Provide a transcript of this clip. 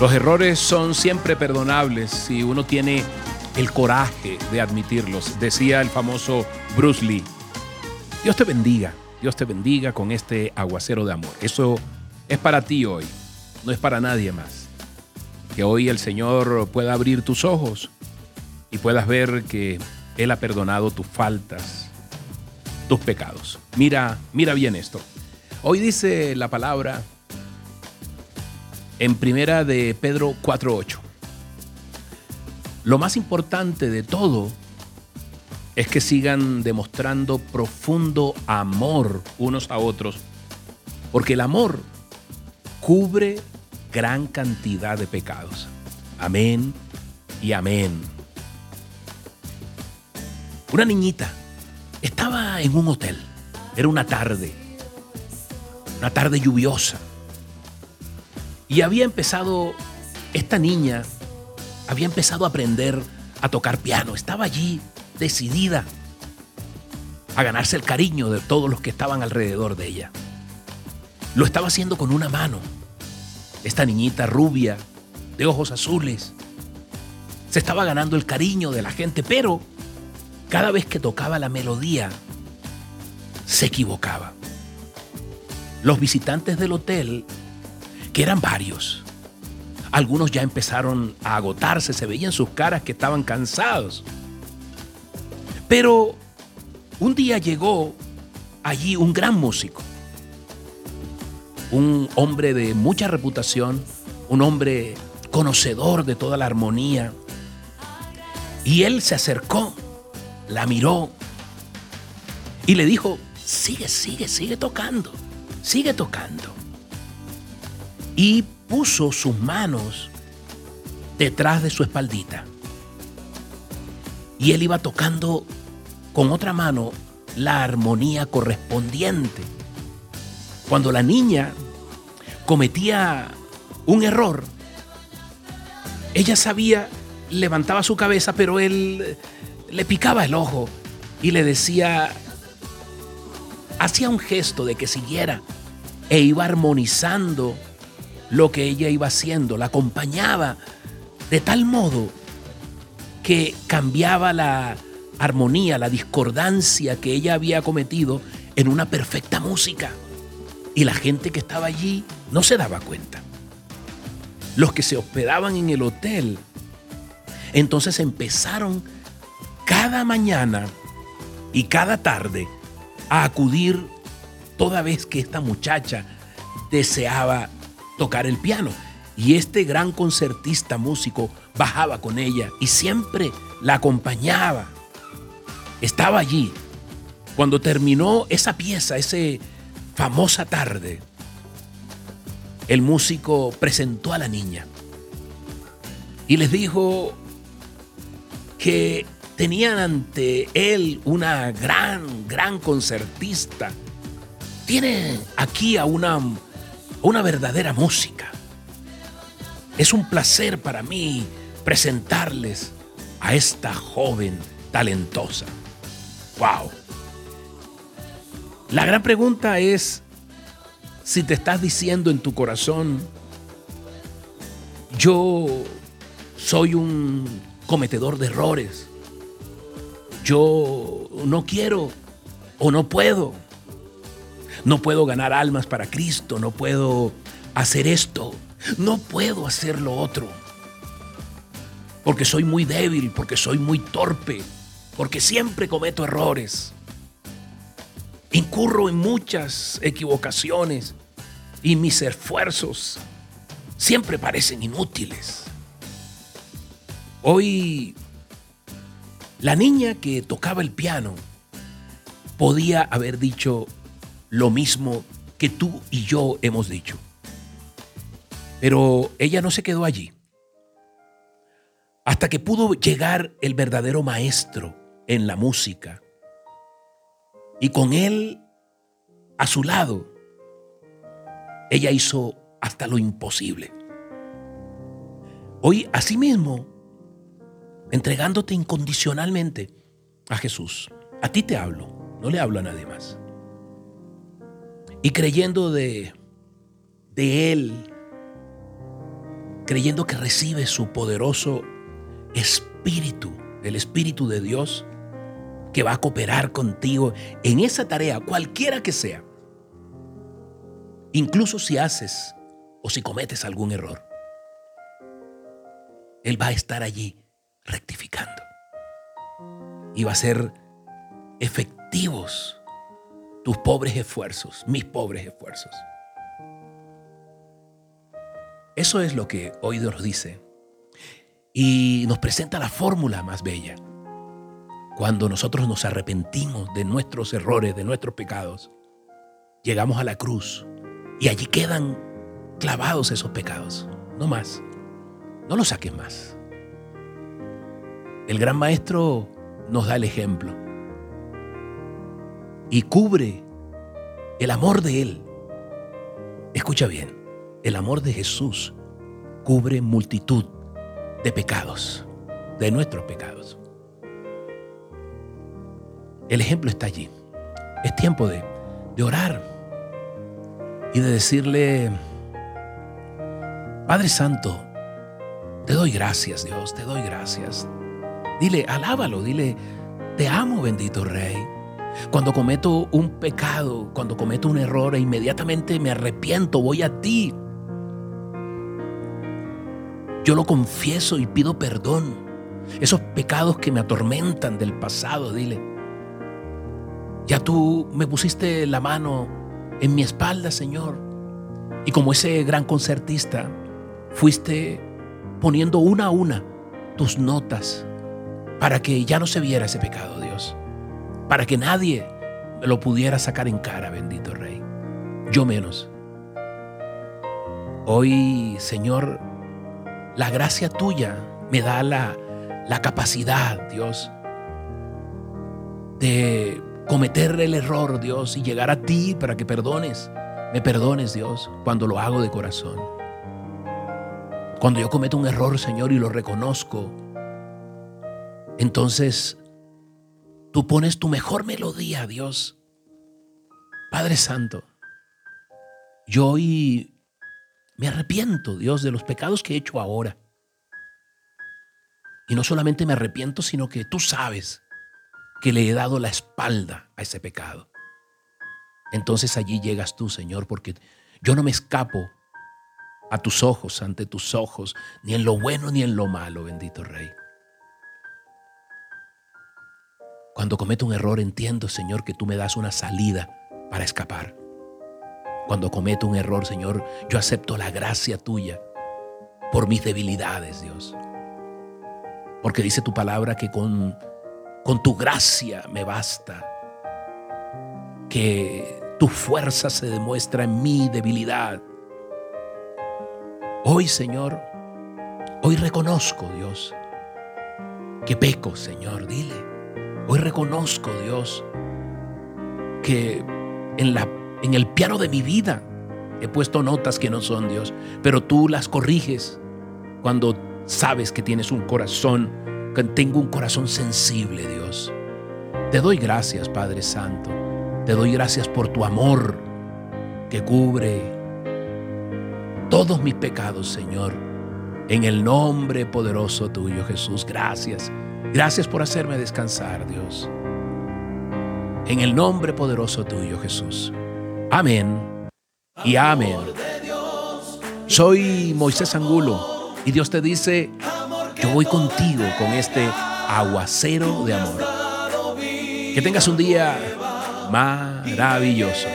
Los errores son siempre perdonables si uno tiene el coraje de admitirlos, decía el famoso Bruce Lee. Dios te bendiga, Dios te bendiga con este aguacero de amor. Eso es para ti hoy, no es para nadie más. Que hoy el Señor pueda abrir tus ojos y puedas ver que Él ha perdonado tus faltas, tus pecados. Mira, mira bien esto. Hoy dice la palabra en primera de Pedro 4.8. Lo más importante de todo es que sigan demostrando profundo amor unos a otros, porque el amor cubre gran cantidad de pecados. Amén y amén. Una niñita estaba en un hotel, era una tarde, una tarde lluviosa y había empezado, esta niña había empezado a aprender a tocar piano. Estaba allí decidida a ganarse el cariño de todos los que estaban alrededor de ella. Lo estaba haciendo con una mano. Esta niñita rubia, de ojos azules, se estaba ganando el cariño de la gente, pero cada vez que tocaba la melodía, se equivocaba. Los visitantes del hotel que eran varios. Algunos ya empezaron a agotarse, se veían sus caras que estaban cansados. Pero un día llegó allí un gran músico, un hombre de mucha reputación, un hombre conocedor de toda la armonía. Y él se acercó, la miró y le dijo, sigue, sigue, sigue tocando, sigue tocando y puso sus manos detrás de su espaldita. Y él iba tocando con otra mano la armonía correspondiente. Cuando la niña cometía un error, ella sabía, levantaba su cabeza, pero él le picaba el ojo y le decía, hacía un gesto de que siguiera e iba armonizando lo que ella iba haciendo, la acompañaba de tal modo que cambiaba la armonía, la discordancia que ella había cometido en una perfecta música. Y la gente que estaba allí no se daba cuenta. Los que se hospedaban en el hotel, entonces empezaron cada mañana y cada tarde a acudir toda vez que esta muchacha deseaba tocar el piano. Y este gran concertista músico bajaba con ella y siempre la acompañaba. Estaba allí. Cuando terminó esa pieza, esa famosa tarde, el músico presentó a la niña y les dijo que tenían ante él una gran, gran concertista. Tiene aquí a una una verdadera música. Es un placer para mí presentarles a esta joven talentosa. ¡Wow! La gran pregunta es si te estás diciendo en tu corazón, yo soy un cometedor de errores, yo no quiero o no puedo no puedo ganar almas para Cristo, no puedo hacer esto, no puedo hacer lo otro. Porque soy muy débil, porque soy muy torpe, porque siempre cometo errores. Incurro en muchas equivocaciones y mis esfuerzos siempre parecen inútiles. Hoy, la niña que tocaba el piano podía haber dicho, lo mismo que tú y yo hemos dicho. Pero ella no se quedó allí. Hasta que pudo llegar el verdadero maestro en la música. Y con él a su lado, ella hizo hasta lo imposible. Hoy, asimismo, entregándote incondicionalmente a Jesús. A ti te hablo, no le hablo a nadie más y creyendo de, de Él creyendo que recibes su poderoso espíritu, el espíritu de Dios, que va a cooperar contigo en esa tarea, cualquiera que sea. Incluso si haces o si cometes algún error. Él va a estar allí rectificando. Y va a ser efectivos tus pobres esfuerzos, mis pobres esfuerzos. Eso es lo que hoy Dios dice. Y nos presenta la fórmula más bella. Cuando nosotros nos arrepentimos de nuestros errores, de nuestros pecados, llegamos a la cruz y allí quedan clavados esos pecados. No más. No los saques más. El gran maestro nos da el ejemplo y cubre el amor de Él. Escucha bien, el amor de Jesús cubre multitud de pecados, de nuestros pecados. El ejemplo está allí. Es tiempo de, de orar y de decirle, Padre Santo, te doy gracias Dios, te doy gracias. Dile, alábalo, dile, te amo bendito Rey. Cuando cometo un pecado, cuando cometo un error, e inmediatamente me arrepiento, voy a ti. Yo lo confieso y pido perdón. Esos pecados que me atormentan del pasado, dile. Ya tú me pusiste la mano en mi espalda, Señor. Y como ese gran concertista, fuiste poniendo una a una tus notas para que ya no se viera ese pecado, Dios. Para que nadie me lo pudiera sacar en cara, bendito Rey. Yo menos. Hoy, Señor, la gracia tuya me da la, la capacidad, Dios, de cometer el error, Dios, y llegar a ti para que perdones. Me perdones, Dios, cuando lo hago de corazón. Cuando yo cometo un error, Señor, y lo reconozco, entonces tú pones tu mejor melodía, Dios. Padre Santo, yo hoy me arrepiento, Dios, de los pecados que he hecho ahora. Y no solamente me arrepiento, sino que tú sabes que le he dado la espalda a ese pecado. Entonces allí llegas tú, Señor, porque yo no me escapo a tus ojos, ante tus ojos, ni en lo bueno ni en lo malo, bendito Rey. Cuando cometo un error entiendo, Señor, que tú me das una salida para escapar. Cuando cometo un error, Señor, yo acepto la gracia tuya por mis debilidades, Dios. Porque dice tu palabra que con, con tu gracia me basta. Que tu fuerza se demuestra en mi debilidad. Hoy, Señor, hoy reconozco, Dios, que peco, Señor, dile. Hoy reconozco, Dios, que en, la, en el piano de mi vida he puesto notas que no son, Dios, pero tú las corriges cuando sabes que tienes un corazón, que tengo un corazón sensible, Dios. Te doy gracias, Padre Santo. Te doy gracias por tu amor que cubre todos mis pecados, Señor. En el nombre poderoso tuyo, Jesús. Gracias. Gracias por hacerme descansar, Dios. En el nombre poderoso tuyo, Jesús. Amén y amén. Soy Moisés Angulo y Dios te dice, yo voy contigo con este aguacero de amor. Que tengas un día maravilloso.